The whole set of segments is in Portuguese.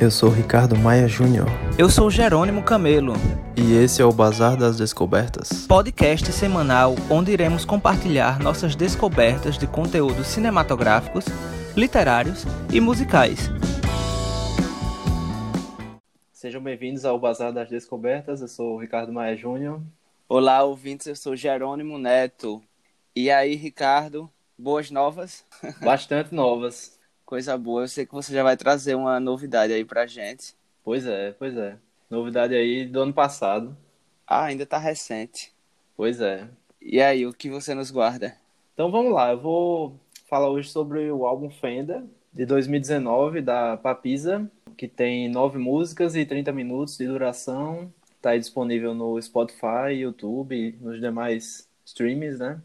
Eu sou Ricardo Maia Júnior. Eu sou Jerônimo Camelo. E esse é o Bazar das Descobertas. Podcast semanal onde iremos compartilhar nossas descobertas de conteúdos cinematográficos, literários e musicais. Sejam bem-vindos ao Bazar das Descobertas. Eu sou o Ricardo Maia Júnior. Olá, ouvintes. Eu sou Jerônimo Neto. E aí, Ricardo, boas novas? Bastante novas. Coisa boa. Eu sei que você já vai trazer uma novidade aí pra gente. Pois é, pois é. Novidade aí do ano passado. Ah, ainda tá recente. Pois é. E aí, o que você nos guarda? Então vamos lá, eu vou falar hoje sobre o álbum Fenda, de 2019, da Papisa, que tem nove músicas e 30 minutos de duração. Está disponível no Spotify, YouTube, nos demais streams, né?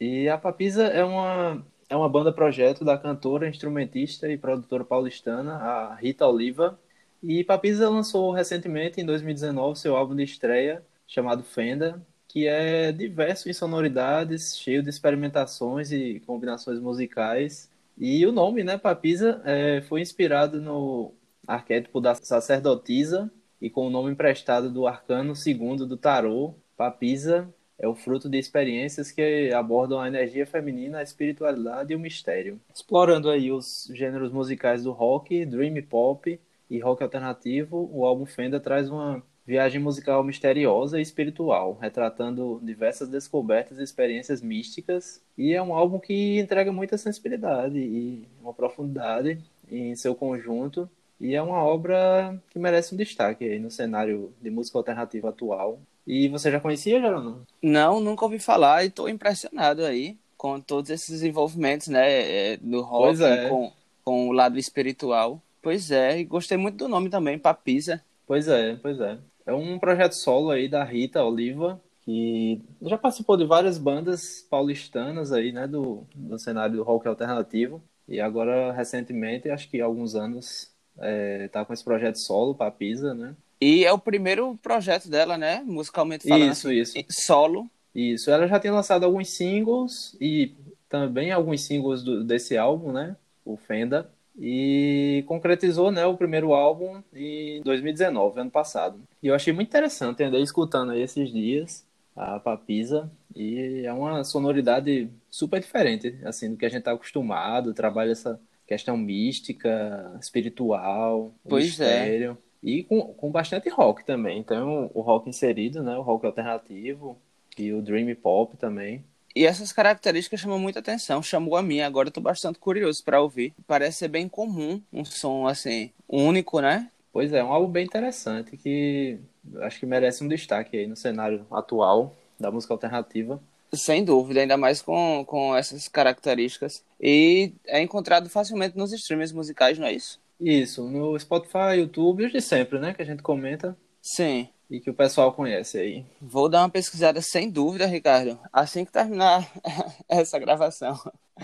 E a Papisa é uma é uma banda projeto da cantora, instrumentista e produtora paulistana, a Rita Oliva. E Papisa lançou recentemente, em 2019, seu álbum de estreia, chamado Fenda, que é diverso em sonoridades, cheio de experimentações e combinações musicais. E o nome, né, Papisa, é, foi inspirado no arquétipo da sacerdotisa e com o nome emprestado do arcano segundo do tarô, Papisa, é o fruto de experiências que abordam a energia feminina, a espiritualidade e o mistério. Explorando aí os gêneros musicais do rock, dream pop e rock alternativo, o álbum Fenda traz uma viagem musical misteriosa e espiritual, retratando diversas descobertas e experiências místicas, e é um álbum que entrega muita sensibilidade e uma profundidade em seu conjunto, e é uma obra que merece um destaque no cenário de música alternativa atual, e você já conhecia, Jerônimo? Não, nunca ouvi falar e estou impressionado aí com todos esses envolvimentos, né, do rock é. com, com o lado espiritual. Pois é, e gostei muito do nome também, Papisa. Pois é, pois é. É um projeto solo aí da Rita Oliva, que já participou de várias bandas paulistanas aí, né, do, do cenário do rock alternativo. E agora, recentemente, acho que há alguns anos, é, tá com esse projeto solo, Papisa, né? E é o primeiro projeto dela, né? Musicalmente falando. Isso, isso. Solo. Isso. Ela já tinha lançado alguns singles e também alguns singles do, desse álbum, né? O Fenda. E concretizou, né, o primeiro álbum em 2019, ano passado. E eu achei muito interessante, andei escutando aí esses dias a Papisa e é uma sonoridade super diferente, assim, do que a gente tá acostumado, trabalha essa questão mística, espiritual, pois mistério. É. E com, com bastante rock também. Então, o rock inserido, né? O rock alternativo e o dream pop também. E essas características chamam muita atenção, chamou a mim. Agora eu tô bastante curioso para ouvir. Parece ser bem comum, um som assim, único, né? Pois é, um álbum bem interessante que acho que merece um destaque aí no cenário atual da música alternativa. Sem dúvida, ainda mais com, com essas características. E é encontrado facilmente nos streams musicais, não é isso? Isso, no Spotify, YouTube, os de sempre, né? Que a gente comenta. Sim. E que o pessoal conhece aí. Vou dar uma pesquisada sem dúvida, Ricardo, assim que terminar essa gravação.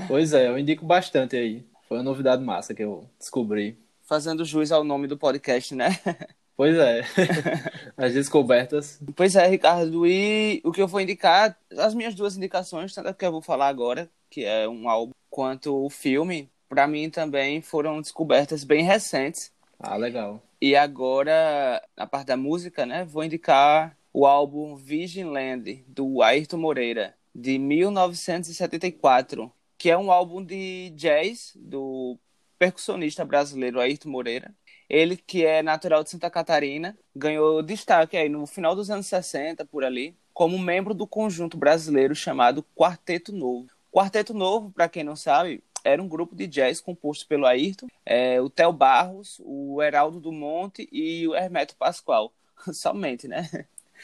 Pois é, eu indico bastante aí. Foi uma novidade massa que eu descobri. Fazendo jus ao nome do podcast, né? Pois é. As descobertas. Pois é, Ricardo. E o que eu vou indicar, as minhas duas indicações, tanto que eu vou falar agora, que é um álbum, quanto o filme, para mim também foram descobertas bem recentes. Ah, legal. E agora, na parte da música, né, vou indicar o álbum Virgin Land, do Ayrton Moreira, de 1974, que é um álbum de jazz do percussionista brasileiro Ayrton Moreira. Ele, que é natural de Santa Catarina, ganhou destaque aí no final dos anos 60, por ali, como membro do conjunto brasileiro chamado Quarteto Novo. Quarteto Novo, para quem não sabe, era um grupo de jazz composto pelo Ayrton, é, o Theo Barros, o Heraldo do Monte e o Hermeto Pascoal. Somente, né?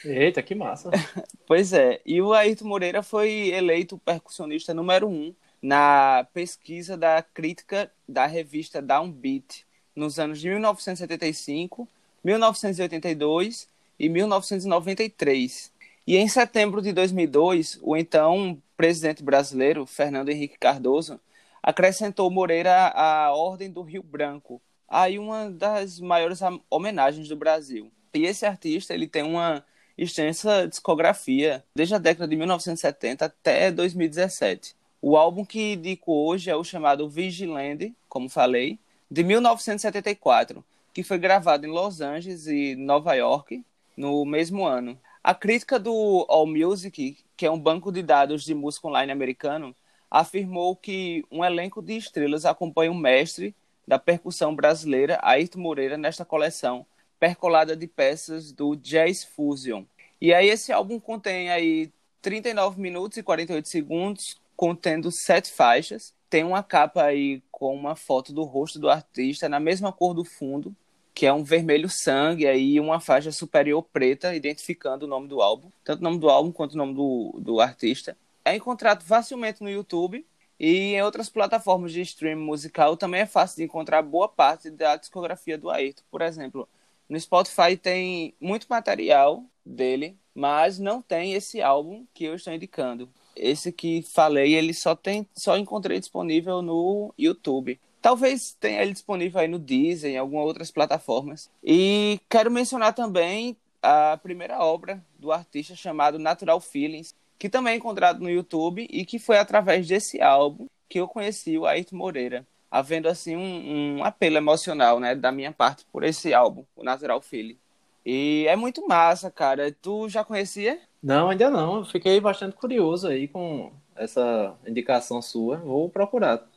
Eita, que massa. pois é. E o Ayrton Moreira foi eleito percussionista número um na pesquisa da crítica da revista Downbeat nos anos de 1975, 1982 e 1993. E em setembro de 2002, o então presidente brasileiro, Fernando Henrique Cardoso, acrescentou Moreira à Ordem do Rio Branco, aí uma das maiores homenagens do Brasil. E esse artista ele tem uma extensa discografia desde a década de 1970 até 2017. O álbum que indico hoje é o chamado Vigilante, como falei, de 1974. que foi gravado em Los Angeles e Nova York no mesmo ano. A crítica do AllMusic, que é um banco de dados de música online americano, afirmou que um elenco de estrelas acompanha o mestre da percussão brasileira, Ayrton Moreira, nesta coleção percolada de peças do Jazz Fusion. E aí esse álbum contém aí 39 minutos e 48 segundos, contendo sete faixas. Tem uma capa aí com uma foto do rosto do artista na mesma cor do fundo, que é um vermelho sangue aí uma faixa superior preta, identificando o nome do álbum, tanto o nome do álbum quanto o nome do, do artista. É encontrado facilmente no YouTube e em outras plataformas de streaming musical também é fácil de encontrar boa parte da discografia do Ayrton. Por exemplo, no Spotify tem muito material dele, mas não tem esse álbum que eu estou indicando. Esse que falei, ele só tem, só encontrei disponível no YouTube. Talvez tenha ele disponível aí no Deezer, em algumas outras plataformas. E quero mencionar também a primeira obra do artista chamado Natural Feelings, que também é encontrado no YouTube e que foi através desse álbum que eu conheci o Ayrton Moreira, havendo assim um, um apelo emocional, né, da minha parte por esse álbum, o Natural Feeling. E é muito massa, cara. Tu já conhecia? Não, ainda não. Eu fiquei bastante curioso aí com essa indicação sua. Vou procurar.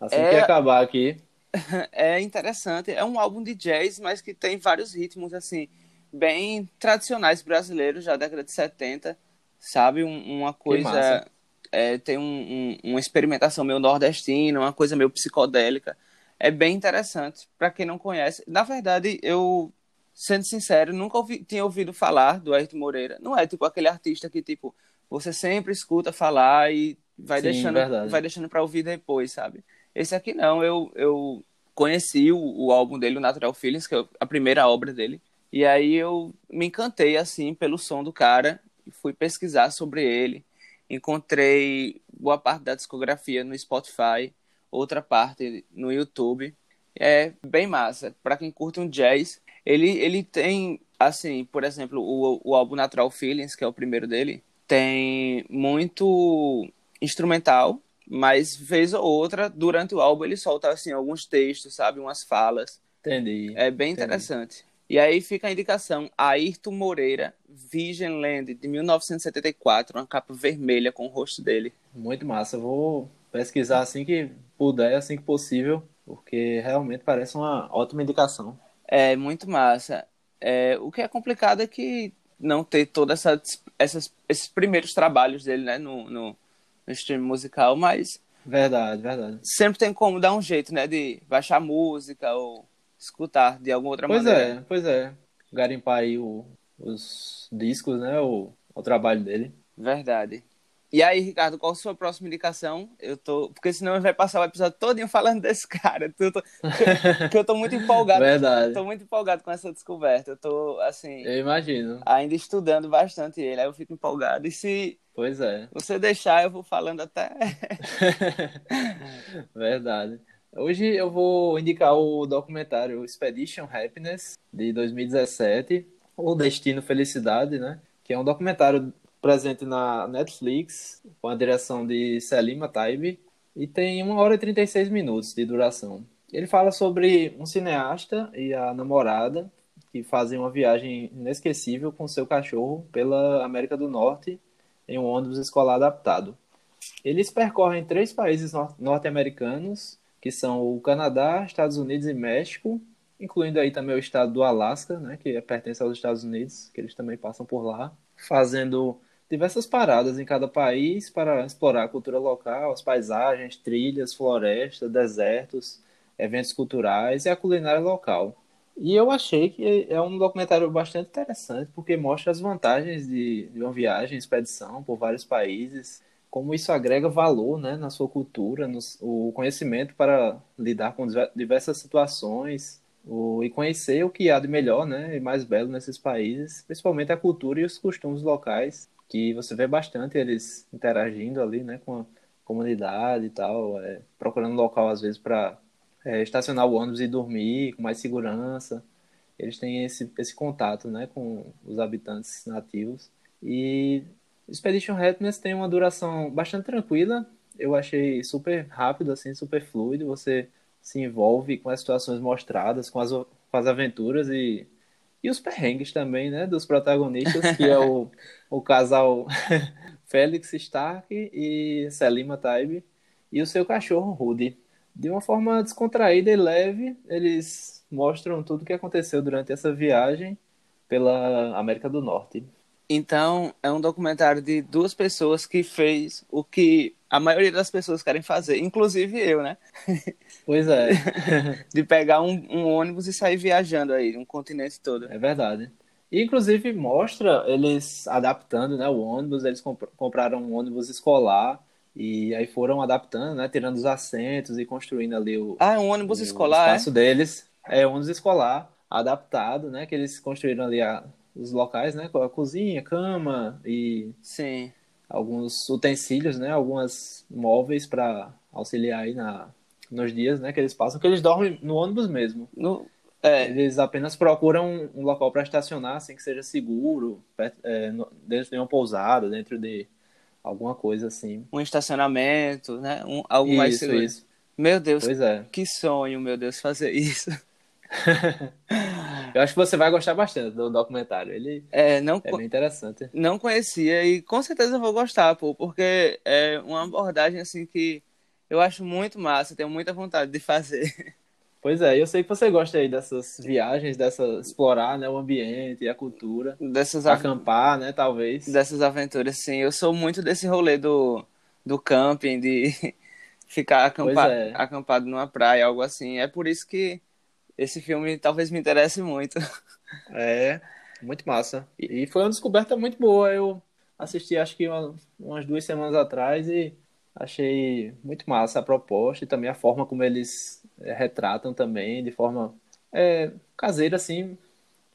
Assim é... que acabar aqui. É interessante. É um álbum de jazz, mas que tem vários ritmos, assim, bem tradicionais brasileiros, já da década de 70 sabe? Um, uma coisa. É, tem um, um, uma experimentação meio nordestina, uma coisa meio psicodélica. É bem interessante. Para quem não conhece, na verdade, eu, sendo sincero, nunca ouvi, tinha ouvido falar do Ayrton Moreira. Não é tipo aquele artista que, tipo, você sempre escuta falar e vai Sim, deixando verdade. vai deixando para ouvir depois, sabe? Esse aqui não, eu, eu conheci o, o álbum dele, o Natural Feelings, que é a primeira obra dele. E aí eu me encantei, assim, pelo som do cara fui pesquisar sobre ele. Encontrei boa parte da discografia no Spotify, outra parte no YouTube. É bem massa. Para quem curte um jazz, ele, ele tem, assim, por exemplo, o, o álbum Natural Feelings, que é o primeiro dele, tem muito instrumental, mas vez ou outra, durante o álbum, ele solta, assim, alguns textos, sabe? Umas falas. Entendi. É bem entendi. interessante. E aí fica a indicação, Ayrton Moreira, Vision Land, de 1974, uma capa vermelha com o rosto dele. Muito massa, eu vou pesquisar assim que puder, assim que possível, porque realmente parece uma ótima indicação. É, muito massa. É, o que é complicado é que não ter todas essa, essas, esses primeiros trabalhos dele, né, no, no, no stream musical, mas... Verdade, verdade. Sempre tem como dar um jeito, né, de baixar música ou escutar de alguma outra pois maneira. Pois é, pois é. Garimpar aí o, os discos, né? O, o trabalho dele. Verdade. E aí, Ricardo, qual a sua próxima indicação? Eu tô. Porque senão vai passar o episódio todinho falando desse cara. Eu tô... Porque eu tô muito empolgado. Verdade. Tô muito empolgado com essa descoberta. Eu tô, assim. Eu imagino. Ainda estudando bastante ele. Aí eu fico empolgado. E se. Pois é. Você deixar, eu vou falando até. Verdade. Hoje eu vou indicar o documentário Expedition Happiness, de 2017, ou Destino Felicidade, né? Que é um documentário presente na Netflix, com a direção de Selima Taibi, e tem 1 hora e 36 minutos de duração. Ele fala sobre um cineasta e a namorada que fazem uma viagem inesquecível com seu cachorro pela América do Norte em um ônibus escolar adaptado. Eles percorrem três países norte-americanos que são o Canadá, Estados Unidos e México, incluindo aí também o estado do Alasca, né, que pertence aos Estados Unidos, que eles também passam por lá, fazendo diversas paradas em cada país para explorar a cultura local, as paisagens, trilhas, florestas, desertos, eventos culturais e a culinária local. E eu achei que é um documentário bastante interessante, porque mostra as vantagens de, de uma viagem, expedição por vários países, como isso agrega valor né, na sua cultura, no, o conhecimento para lidar com diversas situações o, e conhecer o que há de melhor né, e mais belo nesses países, principalmente a cultura e os costumes locais, que você vê bastante eles interagindo ali né, com a comunidade e tal, é, procurando local às vezes para é, estacionar o ônibus e dormir com mais segurança. Eles têm esse, esse contato né, com os habitantes nativos. E Expedition Happiness tem uma duração bastante tranquila. Eu achei super rápido, assim, super fluido. Você se envolve com as situações mostradas, com as com as aventuras e, e os perrengues também, né? Dos protagonistas, que é o, o casal Félix Stark e Selima Taib e o seu cachorro Rudy. De uma forma descontraída e leve, eles mostram tudo o que aconteceu durante essa viagem pela América do Norte. Então, é um documentário de duas pessoas que fez o que a maioria das pessoas querem fazer, inclusive eu, né? Pois é. de pegar um, um, ônibus e sair viajando aí, um continente todo. É verdade. E, inclusive, mostra eles adaptando né, o ônibus, eles comp compraram um ônibus escolar e aí foram adaptando, né? Tirando os assentos e construindo ali o. Ah, é um ônibus o, escolar. O espaço é? deles. É um ônibus escolar adaptado, né? Que eles construíram ali a, os locais, né? Com a cozinha, cama e. Sim. Alguns utensílios, né? Algumas móveis para auxiliar aí na, nos dias, né? Que eles passam, que eles dormem no ônibus mesmo. No, é. Eles apenas procuram um local para estacionar, assim que seja seguro, é, dentro de uma pousada, dentro de alguma coisa assim. Um estacionamento, né? Um, algo isso, mais seguro. Isso. Meu Deus, pois é. que sonho, meu Deus, fazer isso. Eu acho que você vai gostar bastante do documentário. Ele é, não, é bem interessante. Não conhecia e com certeza vou gostar, pô, porque é uma abordagem assim que eu acho muito massa, tenho muita vontade de fazer. Pois é, eu sei que você gosta aí dessas viagens, dessa explorar, né, o ambiente e a cultura, dessas acampar, né, talvez. Dessas aventuras, sim. Eu sou muito desse rolê do, do camping, de ficar acampado, é. acampado numa praia, algo assim. É por isso que esse filme talvez me interesse muito. É, muito massa. E foi uma descoberta muito boa. Eu assisti acho que umas duas semanas atrás e achei muito massa a proposta e também a forma como eles é, retratam também, de forma é, caseira, assim,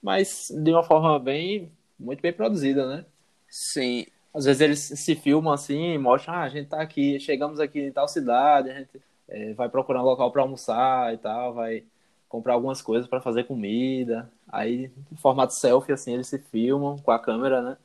mas de uma forma bem, muito bem produzida, né? Sim. Às vezes eles se filmam assim, mostram, ah, a gente tá aqui, chegamos aqui em tal cidade, a gente é, vai procurar um local para almoçar e tal, vai comprar algumas coisas para fazer comida. Aí, em formato selfie, assim, eles se filmam com a câmera, né?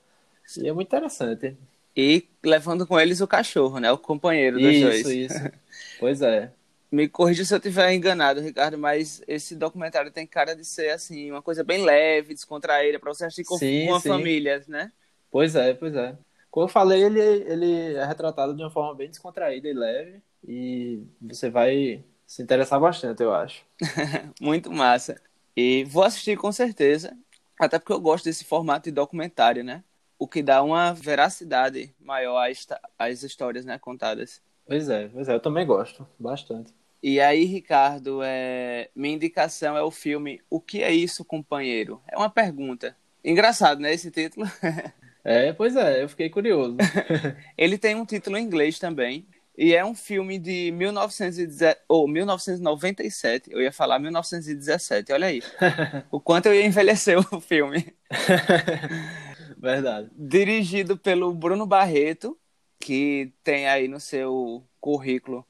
E é muito interessante. E levando com eles o cachorro, né? O companheiro dos isso, dois. Isso, isso. pois é. Me corrija se eu estiver enganado, Ricardo, mas esse documentário tem cara de ser assim, uma coisa bem leve, descontraída, para você assistir com sim, uma sim. família, né? Pois é, pois é. Como eu falei, ele, ele é retratado de uma forma bem descontraída e leve, e você vai se interessar bastante, eu acho. Muito massa. E vou assistir com certeza, até porque eu gosto desse formato de documentário, né? O que dá uma veracidade maior às, às histórias né, contadas. Pois é, pois é, eu também gosto bastante. E aí, Ricardo, é... minha indicação é o filme O que é isso, companheiro? É uma pergunta. Engraçado, né, esse título? é, pois é, eu fiquei curioso. Ele tem um título em inglês também. E é um filme de 1917, ou 1997. Eu ia falar 1917, olha aí. o quanto eu ia envelhecer o filme. Verdade. Dirigido pelo Bruno Barreto, que tem aí no seu currículo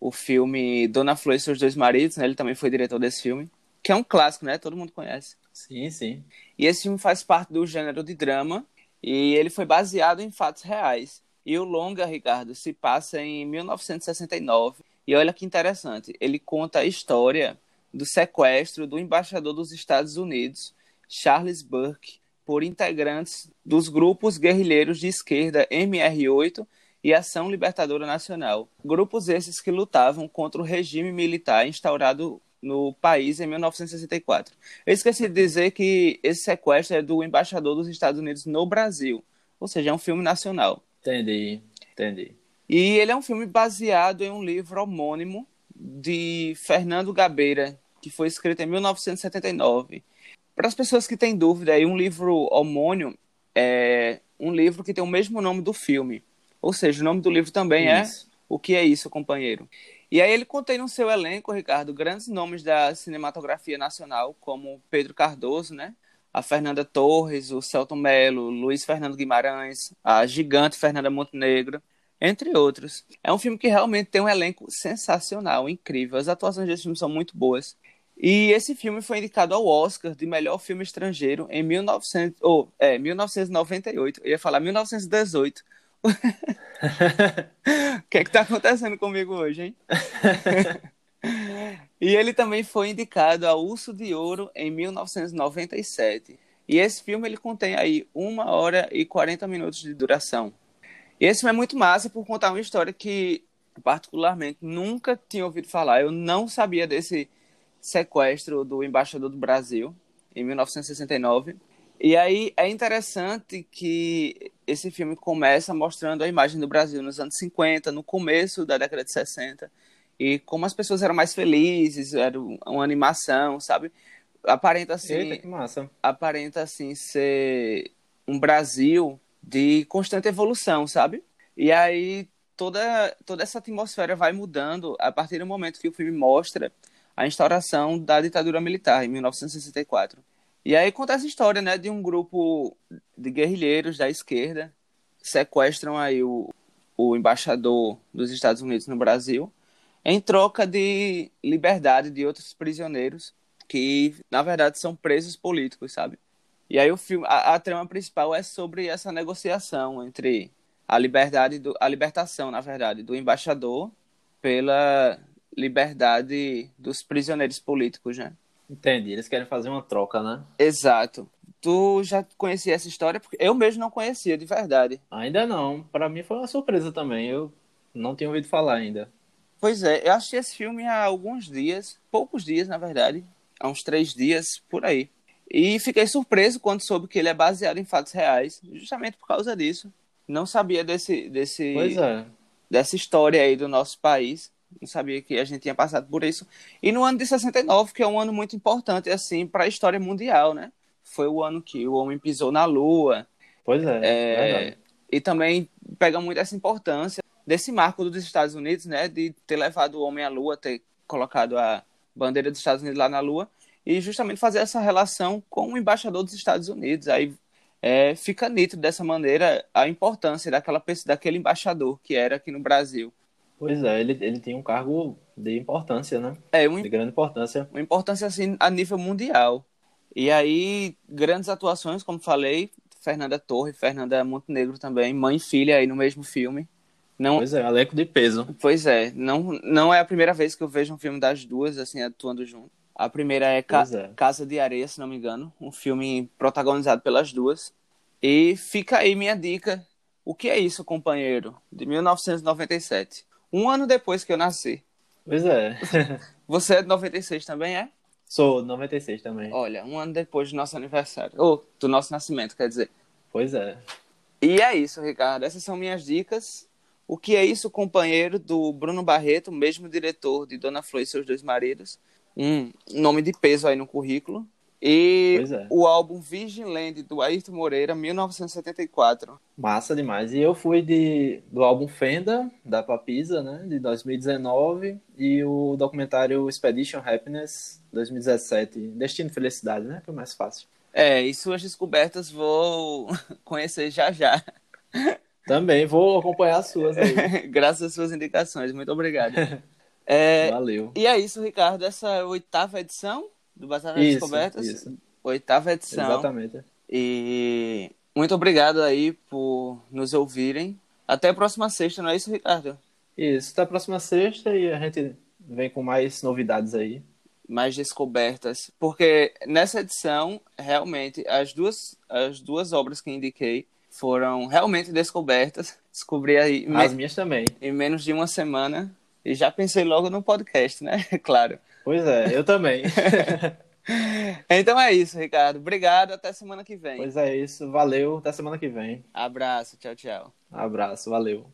o filme Dona Flor e seus dois maridos, né? Ele também foi diretor desse filme, que é um clássico, né? Todo mundo conhece. Sim, sim. E esse filme faz parte do gênero de drama e ele foi baseado em fatos reais. E o longa, Ricardo, se passa em 1969. E olha que interessante, ele conta a história do sequestro do embaixador dos Estados Unidos, Charles Burke, por integrantes dos grupos guerrilheiros de esquerda MR8 e Ação Libertadora Nacional. Grupos esses que lutavam contra o regime militar instaurado no país em 1964. Eu esqueci de dizer que esse sequestro é do embaixador dos Estados Unidos no Brasil, ou seja, é um filme nacional. Entendi, entendi. E ele é um filme baseado em um livro homônimo de Fernando Gabeira, que foi escrito em 1979. Para as pessoas que têm dúvida, aí um livro homônimo é um livro que tem o mesmo nome do filme. Ou seja, o nome do livro também é isso. é O que é isso, companheiro? E aí ele contém no seu elenco, Ricardo, grandes nomes da cinematografia nacional, como Pedro Cardoso, né? A Fernanda Torres, o Celton Mello, Luiz Fernando Guimarães, a gigante Fernanda Montenegro, entre outros. É um filme que realmente tem um elenco sensacional, incrível. As atuações desse filme são muito boas. E esse filme foi indicado ao Oscar de melhor filme estrangeiro em 1900, ou, é, 1998. Eu ia falar 1918. o que é que tá acontecendo comigo hoje, hein? E ele também foi indicado a Urso de Ouro em 1997. E esse filme ele contém aí uma hora e 40 minutos de duração. E esse filme é muito massa por contar uma história que, particularmente, nunca tinha ouvido falar. Eu não sabia desse sequestro do embaixador do Brasil em 1969. E aí é interessante que esse filme começa mostrando a imagem do Brasil nos anos 50, no começo da década de 60, e como as pessoas eram mais felizes, era uma animação, sabe? Aparenta assim, Eita, que massa. aparenta assim ser um Brasil de constante evolução, sabe? E aí toda toda essa atmosfera vai mudando a partir do momento que o filme mostra a instauração da ditadura militar em 1964. E aí conta essa história, né, de um grupo de guerrilheiros da esquerda sequestram aí o, o embaixador dos Estados Unidos no Brasil em troca de liberdade de outros prisioneiros que, na verdade, são presos políticos, sabe? E aí o filme, a, a trama principal é sobre essa negociação entre a liberdade do, a libertação, na verdade, do embaixador pela liberdade dos prisioneiros políticos, né? Entendi, eles querem fazer uma troca, né? Exato. Tu já conhecia essa história? Porque eu mesmo não conhecia, de verdade. Ainda não. Para mim foi uma surpresa também. Eu não tinha ouvido falar ainda. Pois é, eu assisti esse filme há alguns dias, poucos dias, na verdade, há uns três dias, por aí. E fiquei surpreso quando soube que ele é baseado em fatos reais, justamente por causa disso. Não sabia desse, desse, é. dessa história aí do nosso país. Não sabia que a gente tinha passado por isso. E no ano de 69, que é um ano muito importante, assim, para a história mundial, né? Foi o ano que o homem pisou na Lua. Pois é. É, e também pega muito essa importância desse marco dos Estados Unidos, né? De ter levado o homem à Lua, ter colocado a bandeira dos Estados Unidos lá na Lua. E justamente fazer essa relação com o embaixador dos Estados Unidos. Aí é, fica nítido dessa maneira a importância daquela, daquele embaixador que era aqui no Brasil. Pois é, ele, ele tem um cargo de importância, né? É, um De grande importância. uma importância assim a nível mundial. E aí, grandes atuações, como falei, Fernanda Torre, Fernanda Montenegro também, mãe e filha aí no mesmo filme. Não, Pois é, elenco de peso. pois é, não, não é a primeira vez que eu vejo um filme das duas assim atuando junto. A primeira é, Ca- é. Casa de Areia, se não me engano, um filme protagonizado pelas duas. E fica aí minha dica. O que é isso, companheiro? De 1997. Um ano depois que eu nasci. Pois é. Você é de 96 também, é? Sou 96 também. Olha, um ano depois do nosso aniversário. Ou do nosso nascimento, quer dizer. Pois é. E é isso, Ricardo. Essas são minhas dicas. O que é isso, companheiro do Bruno Barreto, mesmo diretor de Dona Flor e seus dois maridos. Um nome de peso aí no currículo. E é. o álbum Virgin Land do Ayrton Moreira, 1974. Massa demais. E eu fui de, do álbum Fenda, da Papisa, né? De 2019. E o documentário Expedition Happiness, 2017. Destino e Felicidade, né? Que é o mais fácil. É, e suas descobertas vou conhecer já já. Também vou acompanhar as suas aí. Graças às suas indicações. Muito obrigado. É, Valeu. E é isso, Ricardo. Essa é a oitava edição do Batalha das Descobertas. isso. Oitava edição. Exatamente. E muito obrigado aí por nos ouvirem. Até a próxima sexta, não é isso, Ricardo? Isso. Até a próxima sexta e a gente vem com mais novidades aí. Mais descobertas. Porque nessa edição, realmente, as duas, as duas obras que indiquei foram realmente descobertas. Descobri aí As minhas também. em menos de uma semana. E já pensei logo no podcast, né? Claro. Pois é, eu também. Então é isso, Ricardo. Obrigado. Até semana que vem. pois é isso. Valeu. Até semana que vem. Abraço. Tchau, tchau. Abraço. Valeu.